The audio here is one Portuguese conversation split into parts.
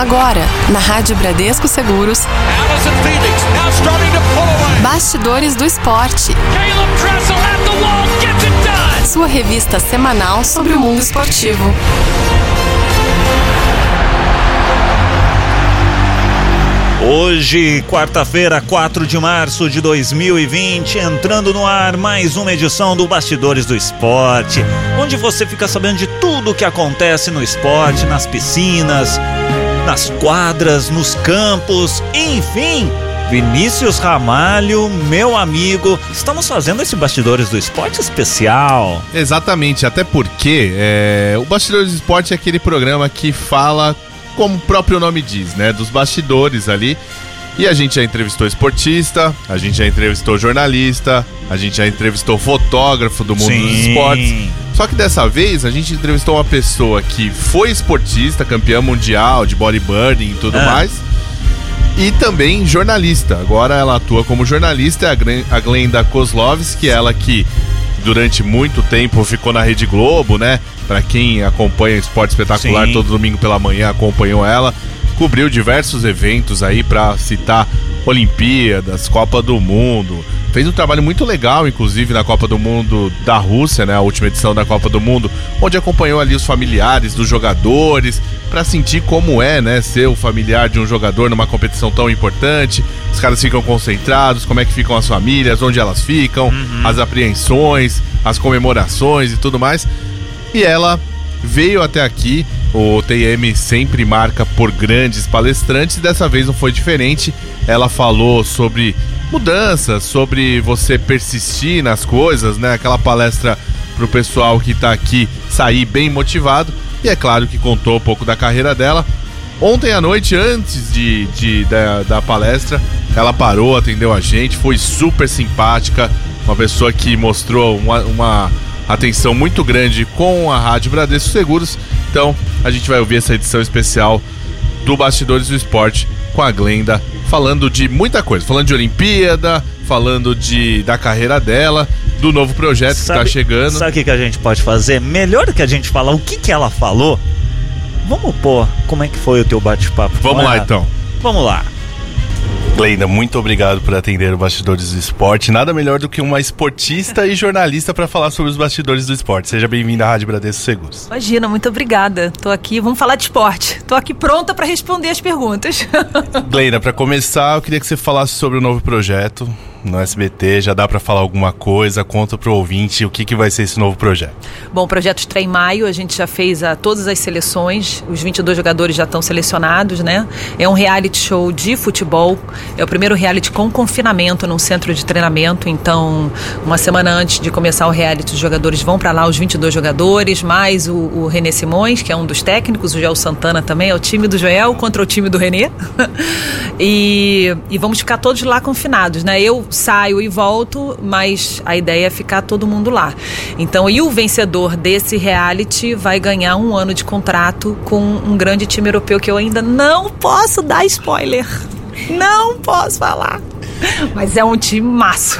Agora, na Rádio Bradesco Seguros. Bastidores do Esporte. Sua revista semanal sobre o mundo esportivo. Hoje, quarta-feira, 4 de março de 2020, entrando no ar mais uma edição do Bastidores do Esporte, onde você fica sabendo de tudo o que acontece no esporte, nas piscinas, nas quadras, nos campos, enfim. Vinícius Ramalho, meu amigo, estamos fazendo esse Bastidores do Esporte especial. Exatamente, até porque é, o Bastidores do Esporte é aquele programa que fala como o próprio nome diz, né? Dos bastidores ali. E a gente já entrevistou esportista, a gente já entrevistou jornalista, a gente já entrevistou fotógrafo do mundo Sim. dos esportes. Só que dessa vez a gente entrevistou uma pessoa que foi esportista, campeã mundial de bodybuilding e tudo ah. mais. E também jornalista. Agora ela atua como jornalista, é a Glenda Kozlovski, ela que durante muito tempo ficou na Rede Globo, né? Para quem acompanha Esporte Espetacular Sim. todo domingo pela manhã, acompanhou ela. Cobriu diversos eventos aí para citar Olimpíadas, Copa do Mundo. Fez um trabalho muito legal, inclusive, na Copa do Mundo da Rússia, né? A última edição da Copa do Mundo, onde acompanhou ali os familiares dos jogadores, para sentir como é, né? Ser o familiar de um jogador numa competição tão importante. Os caras ficam concentrados, como é que ficam as famílias, onde elas ficam, uhum. as apreensões, as comemorações e tudo mais. E ela veio até aqui. O TM sempre marca por grandes palestrantes, dessa vez não foi diferente. Ela falou sobre mudanças, sobre você persistir nas coisas, né? Aquela palestra pro pessoal que tá aqui sair bem motivado. E é claro que contou um pouco da carreira dela. Ontem à noite, antes de, de da, da palestra, ela parou, atendeu a gente, foi super simpática, uma pessoa que mostrou uma, uma atenção muito grande com a Rádio Bradesco Seguros. Então, a gente vai ouvir essa edição especial do Bastidores do Esporte com a Glenda, falando de muita coisa, falando de Olimpíada, falando de da carreira dela, do novo projeto sabe, que tá chegando. Sabe o que, que a gente pode fazer? Melhor do que a gente falar o que, que ela falou, vamos pôr como é que foi o teu bate-papo. Vamos lá então. Vamos lá. Glenda, muito obrigado por atender o Bastidores do Esporte. Nada melhor do que uma esportista e jornalista para falar sobre os bastidores do esporte. Seja bem-vinda à Rádio Bradesco Seguros. Imagina, muito obrigada. Tô aqui, vamos falar de esporte. Tô aqui pronta para responder as perguntas. Glenda, para começar, eu queria que você falasse sobre o novo projeto no SBT, já dá para falar alguma coisa? Conta pro ouvinte o que, que vai ser esse novo projeto. Bom, o projeto estreia em maio, a gente já fez a, todas as seleções, os 22 jogadores já estão selecionados, né? É um reality show de futebol, é o primeiro reality com confinamento num centro de treinamento, então uma semana antes de começar o reality, os jogadores vão para lá, os 22 jogadores, mais o, o René Simões, que é um dos técnicos, o Joel Santana também, é o time do Joel contra o time do René. e, e vamos ficar todos lá confinados, né? Eu saio e volto, mas a ideia é ficar todo mundo lá. Então, e o vencedor desse reality vai ganhar um ano de contrato com um grande time europeu que eu ainda não posso dar spoiler. Não posso falar. Mas é um time maço.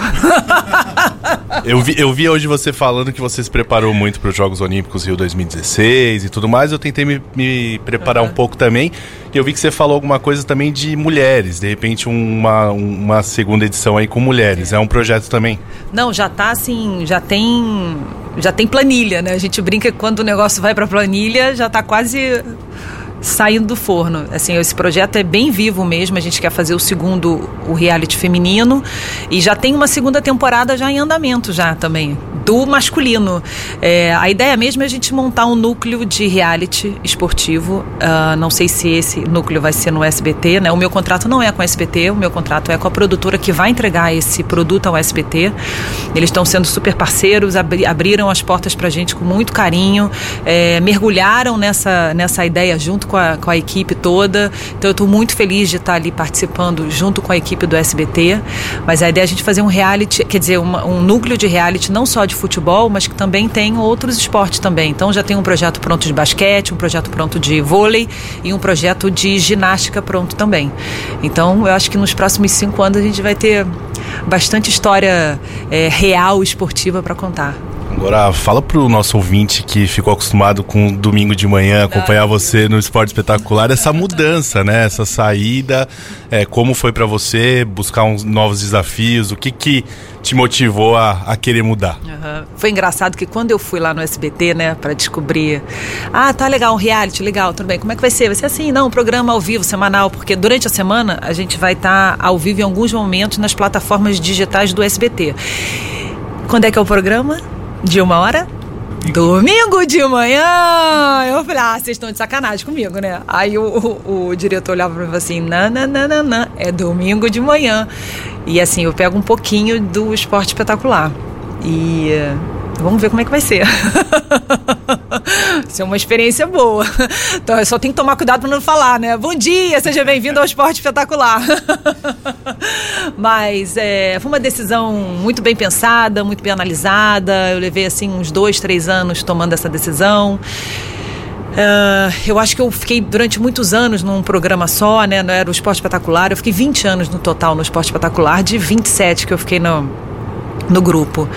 eu, vi, eu vi hoje você falando que você se preparou muito para os Jogos Olímpicos Rio 2016 e tudo mais. Eu tentei me, me preparar uhum. um pouco também. E eu vi que você falou alguma coisa também de mulheres. De repente, uma, uma segunda edição aí com mulheres. É um projeto também? Não, já tá assim, já tem. Já tem planilha, né? A gente brinca que quando o negócio vai para planilha, já tá quase saindo do forno. Assim, esse projeto é bem vivo mesmo. A gente quer fazer o segundo, o reality feminino, e já tem uma segunda temporada já em andamento já também do masculino. É, a ideia mesmo é a gente montar um núcleo de reality esportivo. Uh, não sei se esse núcleo vai ser no SBT, né? O meu contrato não é com o SBT, o meu contrato é com a produtora que vai entregar esse produto ao SBT. Eles estão sendo super parceiros, abri abriram as portas para a gente com muito carinho, é, mergulharam nessa, nessa ideia junto com a, com a equipe toda. Então eu estou muito feliz de estar ali participando junto com a equipe do SBT. Mas a ideia é a gente fazer um reality, quer dizer, uma, um núcleo de reality não só de futebol, mas que também tem outros esportes também. Então já tem um projeto pronto de basquete, um projeto pronto de vôlei e um projeto de ginástica pronto também. Então eu acho que nos próximos cinco anos a gente vai ter bastante história é, real esportiva para contar. Agora, fala pro nosso ouvinte que ficou acostumado com domingo de manhã, acompanhar você no esporte espetacular, essa mudança, né? Essa saída, é, como foi para você buscar uns novos desafios, o que que te motivou a, a querer mudar? Uhum. Foi engraçado que quando eu fui lá no SBT, né, para descobrir, ah, tá legal, um reality, legal, tudo bem, como é que vai ser? Vai ser assim, não, um programa ao vivo, semanal, porque durante a semana a gente vai estar tá ao vivo em alguns momentos nas plataformas digitais do SBT. Quando é que é o programa? De uma hora? Domingo de manhã! Eu falei, ah, vocês estão de sacanagem comigo, né? Aí o, o, o diretor olhava pra mim assim, não, é domingo de manhã. E assim, eu pego um pouquinho do esporte espetacular. E vamos ver como é que vai ser. Isso é uma experiência boa. Então eu só tenho que tomar cuidado para não falar, né? Bom dia, seja bem-vindo ao Esporte Espetacular. Mas é, foi uma decisão muito bem pensada, muito bem analisada. Eu levei assim uns dois, três anos tomando essa decisão. Uh, eu acho que eu fiquei durante muitos anos num programa só, né? Não era o Esporte Espetacular. Eu fiquei 20 anos no total no Esporte Espetacular, de 27 que eu fiquei no, no grupo.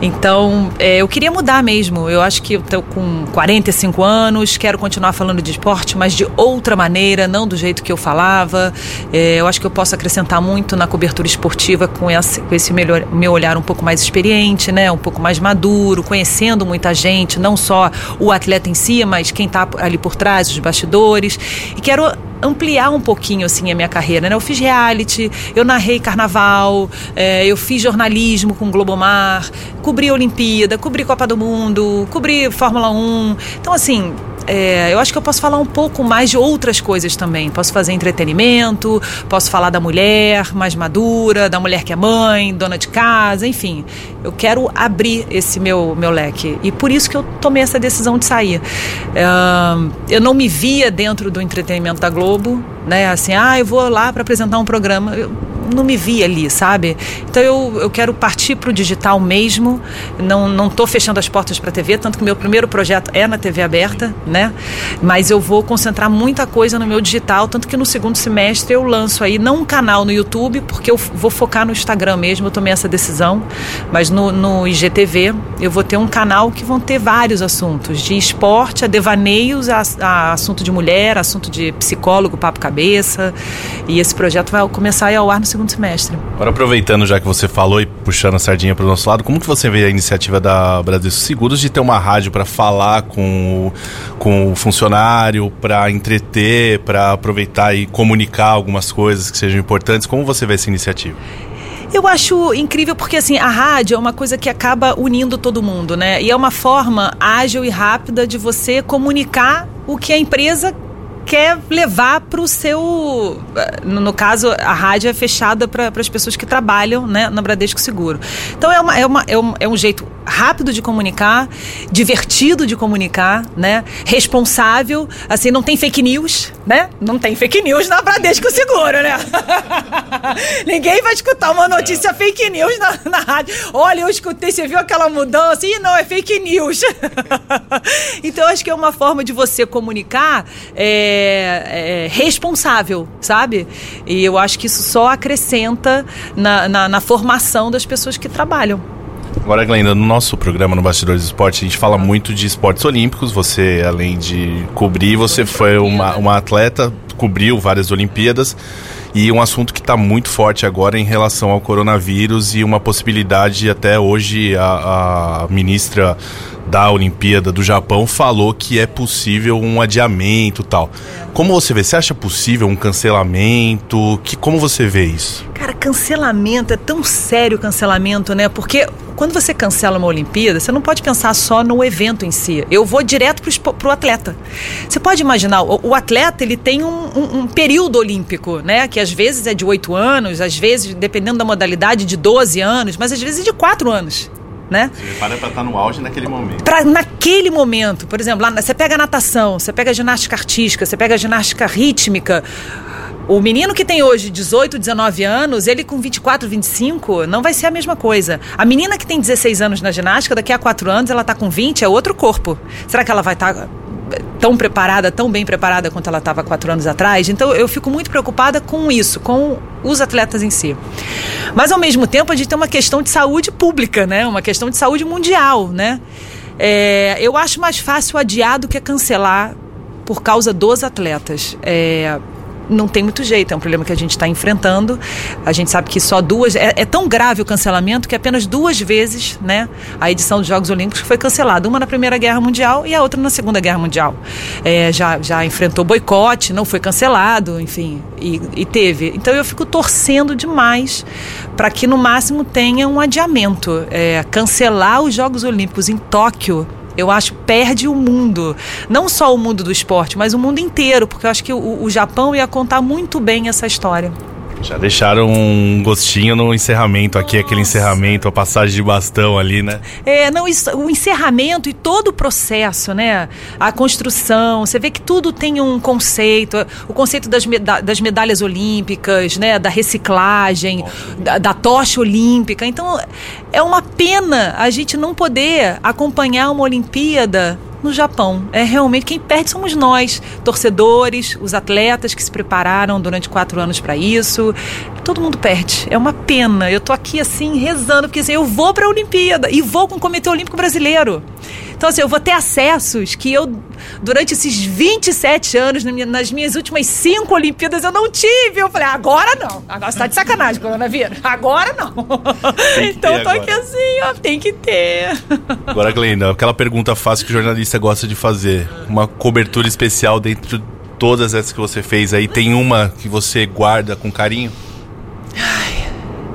Então, é, eu queria mudar mesmo. Eu acho que eu estou com 45 anos, quero continuar falando de esporte, mas de outra maneira, não do jeito que eu falava. É, eu acho que eu posso acrescentar muito na cobertura esportiva com esse, com esse melhor, meu olhar um pouco mais experiente, né? um pouco mais maduro, conhecendo muita gente, não só o atleta em si, mas quem está ali por trás, os bastidores. E quero ampliar um pouquinho assim a minha carreira, né? Eu fiz reality, eu narrei carnaval, é, eu fiz jornalismo com Globomar, cobri Olimpíada, cobri Copa do Mundo, cobri Fórmula 1. Então assim, é, eu acho que eu posso falar um pouco mais de outras coisas também. Posso fazer entretenimento, posso falar da mulher mais madura, da mulher que é mãe, dona de casa, enfim. Eu quero abrir esse meu, meu leque. E por isso que eu tomei essa decisão de sair. É, eu não me via dentro do entretenimento da Globo, né? Assim, ah, eu vou lá para apresentar um programa. Eu, não me via ali, sabe? Então eu, eu quero partir para o digital mesmo. Não não estou fechando as portas para a TV, tanto que meu primeiro projeto é na TV aberta, né? Mas eu vou concentrar muita coisa no meu digital, tanto que no segundo semestre eu lanço aí não um canal no YouTube, porque eu vou focar no Instagram mesmo. Eu tomei essa decisão, mas no, no IGTV eu vou ter um canal que vão ter vários assuntos, de esporte a devaneios, a, a assunto de mulher, assunto de psicólogo, papo cabeça. E esse projeto vai começar a ao ar no segundo segundo semestre. Agora aproveitando já que você falou e puxando a sardinha para o nosso lado, como que você vê a iniciativa da Brasil Seguros de ter uma rádio para falar com o, com o funcionário, para entreter, para aproveitar e comunicar algumas coisas que sejam importantes? Como você vê essa iniciativa? Eu acho incrível porque assim, a rádio é uma coisa que acaba unindo todo mundo, né? E é uma forma ágil e rápida de você comunicar o que a empresa quer levar para o seu. No, caso, a rádio é fechada para as pessoas que trabalham né, na Bradesco Seguro. Então é, uma, é, uma, é, um, é um jeito rápido de comunicar, divertido de comunicar, né? Responsável, assim, não tem fake news, né? Não tem fake news na Bradesco Seguro, né? Ninguém vai escutar uma notícia fake news na, na rádio. Olha, eu escutei, você viu aquela mudança? Ih, não, é fake news. então, acho que é uma forma de você comunicar é, é, responsável, sabe? E eu acho que isso só acrescenta na, na, na formação das pessoas que trabalham. Agora, Glenda, no nosso programa no Bastidores do Esporte, a gente fala muito de esportes olímpicos. Você, além de cobrir, você foi uma, uma atleta, cobriu várias Olimpíadas. E um assunto que está muito forte agora em relação ao coronavírus e uma possibilidade, até hoje, a, a ministra da Olimpíada do Japão falou que é possível um adiamento tal. Como você vê? Você acha possível um cancelamento? Que, como você vê isso? Cara, cancelamento é tão sério cancelamento, né? Porque quando você cancela uma Olimpíada, você não pode pensar só no evento em si. Eu vou direto para o atleta. Você pode imaginar, o, o atleta ele tem um, um, um, período olímpico, né? Que às vezes é de oito anos, às vezes, dependendo da modalidade, de 12 anos, mas às vezes de quatro anos né? Você para para estar tá no auge naquele momento. Pra, naquele momento, por exemplo, lá, você pega a natação, você pega a ginástica artística, você pega a ginástica rítmica. O menino que tem hoje 18, 19 anos, ele com 24, 25, não vai ser a mesma coisa. A menina que tem 16 anos na ginástica, daqui a 4 anos ela tá com 20, é outro corpo. Será que ela vai estar tá tão preparada, tão bem preparada quanto ela estava quatro anos atrás. Então eu fico muito preocupada com isso, com os atletas em si. Mas ao mesmo tempo a gente tem uma questão de saúde pública, né? Uma questão de saúde mundial, né? É, eu acho mais fácil adiar do que cancelar por causa dos atletas. É, não tem muito jeito, é um problema que a gente está enfrentando. A gente sabe que só duas. É, é, tão grave o cancelamento que apenas duas vezes né, a edição dos Jogos Olímpicos foi cancelada. Uma na Primeira Guerra Mundial e a outra na Segunda Guerra Mundial. É, já, já enfrentou boicote, não foi cancelado, enfim, e, e teve. Então eu fico torcendo demais para que no máximo tenha um adiamento. É, cancelar os Jogos Olímpicos em Tóquio eu acho perde o mundo. Não só o mundo do esporte, mas o mundo inteiro, porque eu acho que o, o Japão ia contar muito bem essa história. Já deixaram um gostinho no encerramento aqui, Nossa. aquele encerramento, a passagem de bastão ali, né? É, não, isso, o encerramento e todo o processo, né? A construção, você vê que tudo tem um conceito, o conceito das, meda das medalhas olímpicas, né? Da reciclagem, da, da tocha olímpica. Então, é uma pena a gente não poder acompanhar uma Olimpíada no Japão. É realmente quem perde somos nós, torcedores, os atletas que se prepararam durante quatro anos para isso. Todo mundo perde. É uma pena. Eu tô aqui assim rezando porque assim, eu vou para a Olimpíada e vou com o Comitê Olímpico Brasileiro. Então, assim, eu vou ter acessos que eu, durante esses 27 anos, nas minhas últimas cinco Olimpíadas, eu não tive. Eu falei, agora não. Agora você tá de sacanagem, coronavírus. Agora não. Então, eu tô agora. aqui assim, ó, tem que ter. Agora, Glenda, aquela pergunta fácil que o jornalista gosta de fazer. Uma cobertura especial dentro de todas essas que você fez aí, tem uma que você guarda com carinho?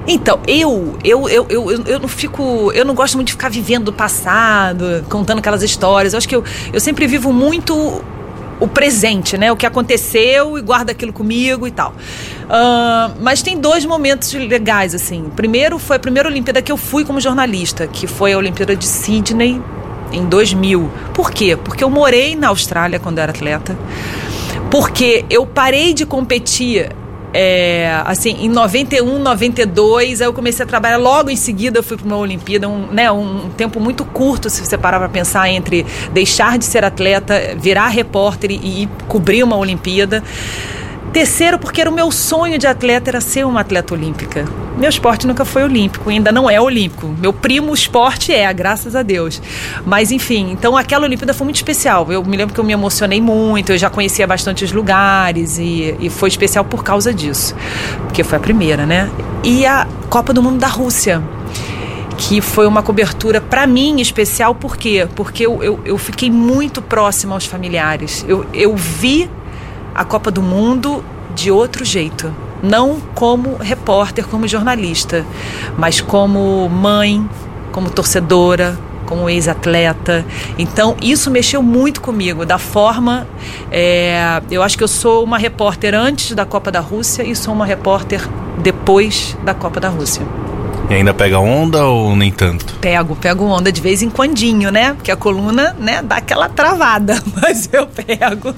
Então, eu, eu, eu, eu, eu não fico. Eu não gosto muito de ficar vivendo do passado, contando aquelas histórias. Eu acho que eu, eu sempre vivo muito o presente, né? O que aconteceu e guardo aquilo comigo e tal. Uh, mas tem dois momentos legais, assim. Primeiro foi a primeira Olimpíada que eu fui como jornalista, que foi a Olimpíada de Sydney em 2000. Por quê? Porque eu morei na Austrália quando era atleta. Porque eu parei de competir é, assim, em 91, 92, aí eu comecei a trabalhar. Logo em seguida eu fui para uma Olimpíada, um, né, um tempo muito curto, se você parar para pensar, entre deixar de ser atleta, virar repórter e, e cobrir uma Olimpíada. Terceiro, porque era o meu sonho de atleta era ser uma atleta olímpica. Meu esporte nunca foi olímpico, ainda não é olímpico. Meu primo esporte é, graças a Deus. Mas enfim, então aquela Olimpíada foi muito especial. Eu me lembro que eu me emocionei muito, eu já conhecia bastante os lugares e, e foi especial por causa disso. Porque foi a primeira, né? E a Copa do Mundo da Rússia que foi uma cobertura para mim especial, por quê? Porque eu, eu, eu, fiquei muito próxima aos familiares. Eu, eu vi a Copa do Mundo de outro jeito. Não como repórter, como jornalista, mas como mãe, como torcedora, como ex-atleta. Então, isso mexeu muito comigo, da forma. É, eu acho que eu sou uma repórter antes da Copa da Rússia e sou uma repórter depois da Copa da Rússia. E ainda pega onda ou nem tanto? Pego, pego onda de vez em quandinho, né? Porque a coluna, né, dá aquela travada, mas eu pego.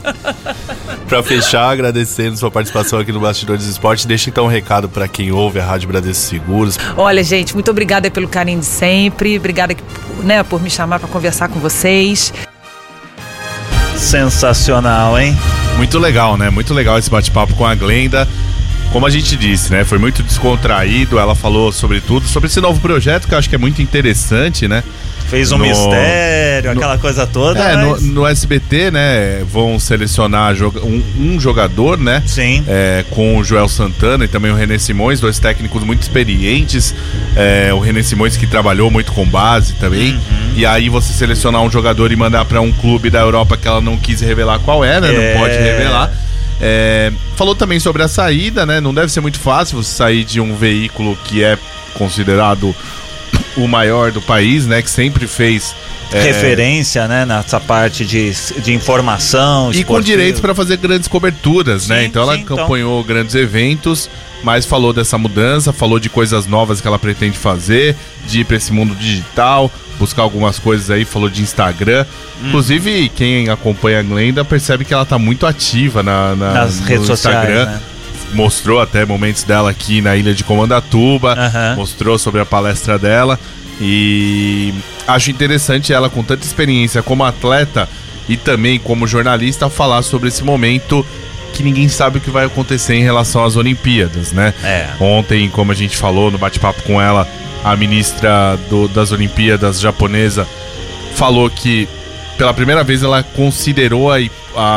para fechar, agradecendo sua participação aqui no Bastidores do Esporte, deixa então um recado para quem ouve a Rádio Bradesco Seguros. Olha, gente, muito obrigada pelo carinho de sempre, obrigada né, por me chamar para conversar com vocês. Sensacional, hein? Muito legal, né? Muito legal esse bate-papo com a Glenda como a gente disse, né? Foi muito descontraído. Ela falou sobre tudo, sobre esse novo projeto que eu acho que é muito interessante, né? Fez um no, mistério, no, aquela coisa toda. É, mas... no, no, SBT, né? Vão selecionar um, um jogador, né? Sim. É, com o Joel Santana e também o René Simões, dois técnicos muito experientes. É, o René Simões que trabalhou muito com base também. Uhum. E aí você selecionar um jogador e mandar para um clube da Europa que ela não quis revelar qual é, né? É... Não pode revelar. É, falou também sobre a saída, né? Não deve ser muito fácil você sair de um veículo que é considerado o maior do país, né? Que sempre fez é... referência, né, nessa parte de, de informação e com direitos para fazer grandes coberturas, né? sim, né? Então ela sim, então. acompanhou então. grandes eventos, mas falou dessa mudança, falou de coisas novas que ela pretende fazer, de ir para esse mundo digital, buscar algumas coisas aí, falou de Instagram. Hum. Inclusive, quem acompanha a Glenda percebe que ela tá muito ativa na, na nas redes Instagram. Sociais, né? Mostrou até momentos dela aqui na ilha de Comandatuba, uhum. mostrou sobre a palestra dela. E acho interessante ela, com tanta experiência como atleta, e também como jornalista falar sobre esse momento que ninguém sabe o que vai acontecer em relação às Olimpíadas, né? É. Ontem, como a gente falou no bate-papo com ela, a ministra do- das Olimpíadas japonesa falou que pela primeira vez ela considerou a,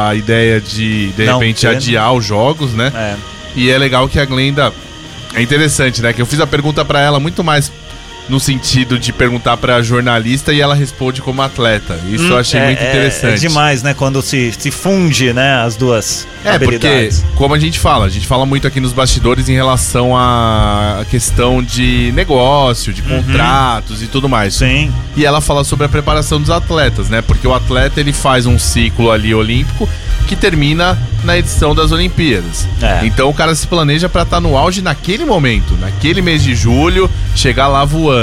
a ideia de de Não repente né? adiar os jogos, né? É. E é legal que a Glenda. É interessante, né? Que eu fiz a pergunta pra ela muito mais no sentido de perguntar pra jornalista e ela responde como atleta. Isso eu achei É- muito é- interessante. É demais, né? Quando se, se funde, né? As duas É, porque, habilidades. como a gente fala, a gente fala muito aqui nos bastidores em relação à questão de negócio, de contratos e tudo mais. Uhum. Sim. E ela fala sobre a preparação dos atletas, né? Porque o atleta ele faz um ciclo ali olímpico que termina na edição das Olimpíadas. É. Então o cara se planeja pra estar no auge naquele momento, naquele mês de julho, chegar lá voando.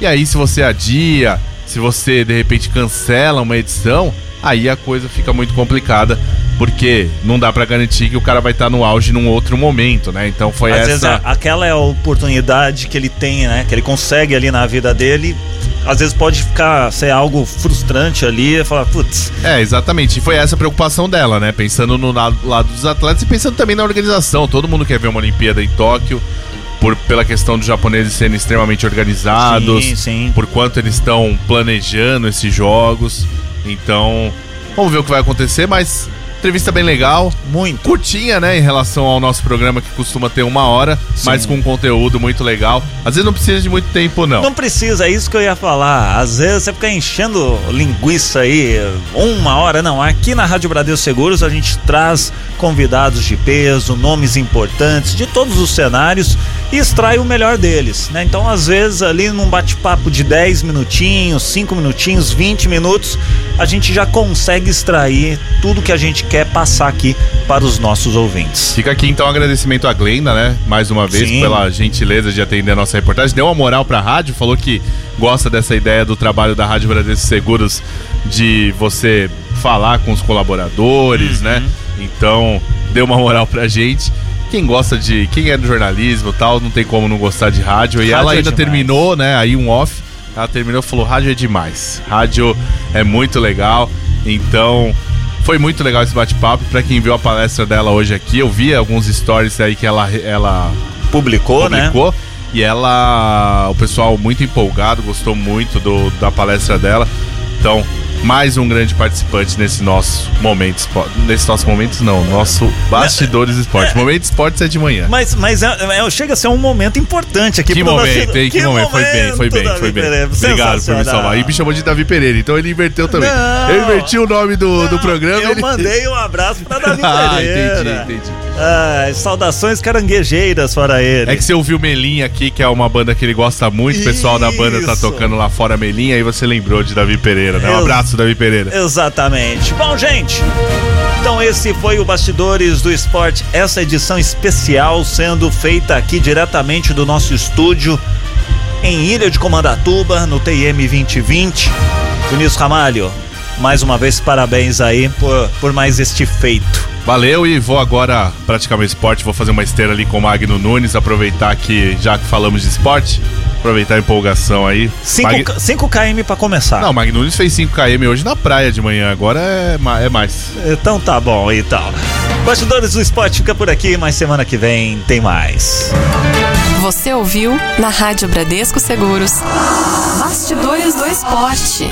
E aí se você adia, se você de repente cancela uma edição, aí a coisa fica muito complicada, porque não dá pra garantir que o cara vai estar no auge num outro momento, né? Então foi Às essa vezes a- aquela é a oportunidade que ele tem, né? Que ele consegue ali na vida dele. Às vezes pode ficar ser algo frustrante ali, falar, putz, É, exatamente. E foi essa a preocupação dela, né? Pensando no lado dos atletas e pensando também na organização. Todo mundo quer ver uma Olimpíada em Tóquio, por, pela questão dos japoneses serem extremamente organizados, Sim, sim. por quanto eles estão planejando esses jogos. Então, vamos ver o que vai acontecer, mas entrevista bem legal. muito. Curtinha, né, em relação ao nosso programa que costuma ter uma hora, mas com conteúdo muito legal. Às vezes não precisa de muito tempo, não. Não precisa, é isso que eu ia falar. Às vezes você fica enchendo linguiça aí uma hora, não. Aqui na Rádio Bradesco Seguros a gente traz convidados de peso, nomes importantes de todos os cenários e extrai o melhor deles, né? Então, às vezes ali num bate-papo de 10 minutinhos, 5 minutinhos, 20 minutos, a gente já consegue extrair tudo que a gente quer passar aqui para os nossos ouvintes. Fica aqui então um agradecimento à Glenda, né? Mais uma vez, Sim. pela gentileza de atender a nossa reportagem. Deu uma moral pra rádio, falou que gosta dessa ideia do trabalho da Rádio Bradesco Seguros de você falar com os colaboradores, né? Então, deu uma moral pra gente. Quem gosta de. Quem é do jornalismo e tal, não tem como não gostar de rádio. E Rádio ela é ainda demais. terminou, né? Aí um off. Ela terminou e falou: rádio é demais. Rádio é muito legal. Então, foi muito legal esse bate-papo. Pra quem viu a palestra dela hoje aqui, eu vi alguns stories aí que ela, ela Publicou, né? publicou. E ela, o pessoal muito empolgado, gostou muito do, da palestra dela. Então, mais um grande participante nesse nosso momento esporte. Nesse nosso momento, não, nosso Bastidores Esporte. Momento Esportes é de manhã. Mas, mas é, é- chega a ser um momento importante aqui Que momento, bastidor. hein? Que, momento. Foi bem, foi bem, Davi foi bem. Pereira. Obrigado por me salvar. E me chamou de Davi Pereira, então ele inverteu também. Não. eu inverti o nome do, do programa. Eu ele... mandei um abraço pra Davi ah, Pereira. entendi, entendi. Ah, saudações caranguejeiras para ele. É que você ouviu Melinha aqui, que é uma banda que ele gosta muito, o pessoal da banda tá tocando lá fora Melinha, aí você lembrou de Davi Pereira, né? Um Eu- abraço, Davi Pereira. Exatamente. Bom, gente. Então esse foi o Bastidores do Esporte, essa edição especial sendo feita aqui diretamente do nosso estúdio em Ilha de Comandatuba, no TIM 2020. Vinícius Ramalho, mais uma vez parabéns aí por, por mais este feito. Valeu e vou agora praticar meu esporte, vou fazer uma esteira ali com o Magno Nunes, aproveitar que já que falamos de esporte, aproveitar a empolgação aí. 5 Mag- 5 km pra começar. Não, Nunes fez 5km hoje na praia de manhã, agora é, ma- é mais. Então tá bom, então. Bastidores do Esporte fica por aqui, mas semana que vem tem mais. Você ouviu na Rádio Bradesco Seguros. Bastidores do Esporte.